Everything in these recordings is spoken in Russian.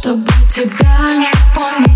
Чтобы тебя не помнить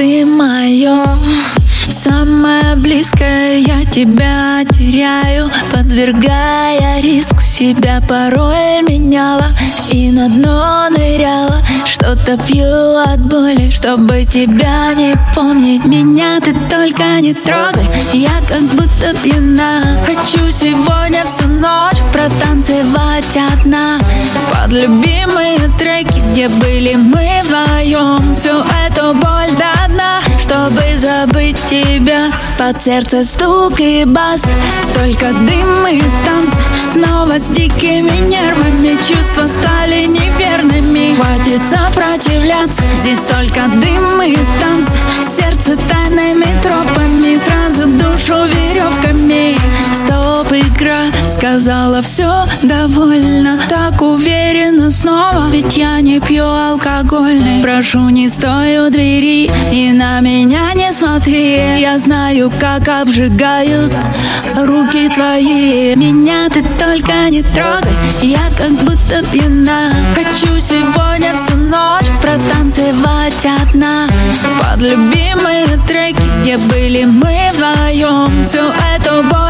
ты мое Самое близкое я тебя теряю Подвергая риску. Себя порой меняла И на дно ныряла. Что-то пью от боли Чтобы тебя не помнить. Меня ты только не трогай Я как будто пьяна. Хочу сегодня всю ночь Протанцевать одна. Под любимые треки Где были мы вдвоем Всю эту боль до тебя Под сердце стук и бас. Только дым и танцы Снова с дикими нервами. Чувства стали неверными. Хватит сопротивляться. Здесь только дым и танцы Сказала все довольно Так уверенно снова Ведь я не пью алкогольный. Прошу, не стой у двери И на меня не смотри. Я знаю, как обжигают Руки твои. Меня ты только не трогай Я как будто пьяна. Хочу сегодня всю ночь Протанцевать одна Под любимые треки Где были мы вдвоем Всю эту боль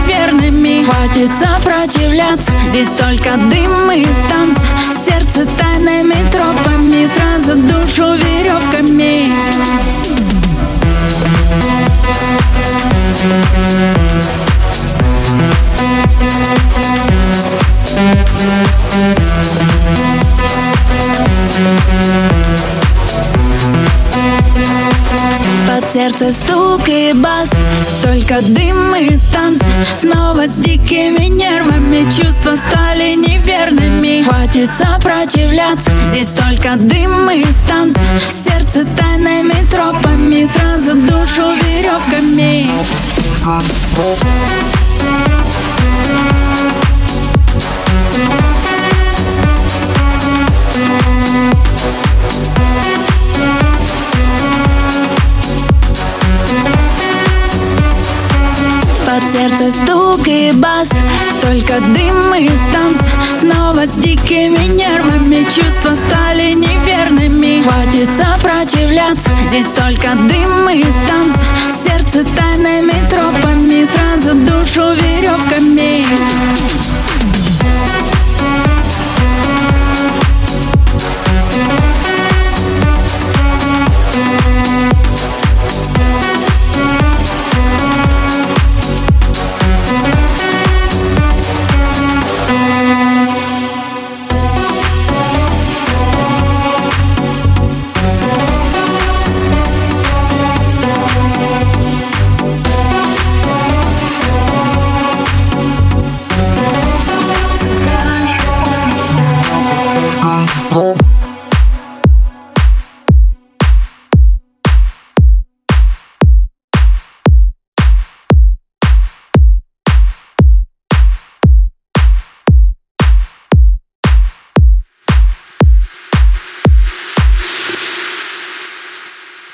Хватит сопротивляться Здесь только дым и танцы Сердце тайными тропами сердце стук и бас. Только дым и танцы Снова с дикими нервами. Чувства стали неверными. Хватит сопротивляться. Здесь только дым и танцы. Сердце тайными тропами Сразу душу веревками сердце стук и бас. Только дым и танцы Снова с дикими нервами. Чувства стали неверными. Хватит сопротивляться Здесь только дым и танцы Сердце тайны